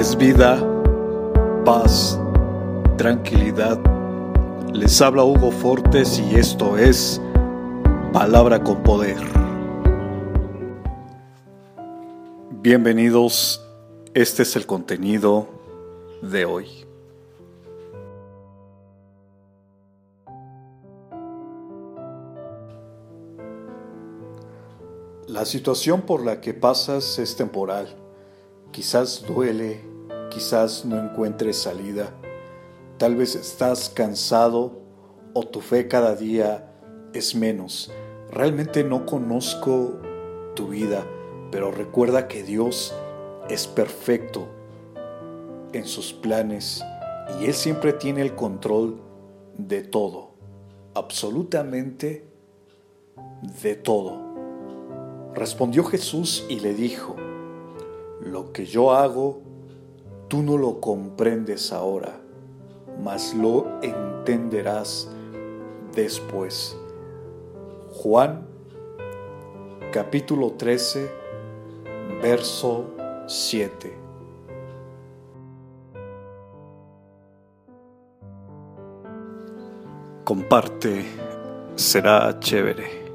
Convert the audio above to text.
es vida, paz, tranquilidad. Les habla Hugo Fortes y esto es Palabra con Poder. Bienvenidos, este es el contenido de hoy. La situación por la que pasas es temporal Quizás duele, quizás no encuentres salida. Tal vez estás cansado o tu fe cada día es menos. Realmente no conozco tu vida, pero recuerda que Dios es perfecto en sus planes y Él siempre tiene el control de todo, absolutamente de todo. Respondió Jesús y le dijo, lo que yo hago, tú no lo comprendes ahora, mas lo entenderás después. Juan capítulo 13, verso 7. Comparte, será chévere.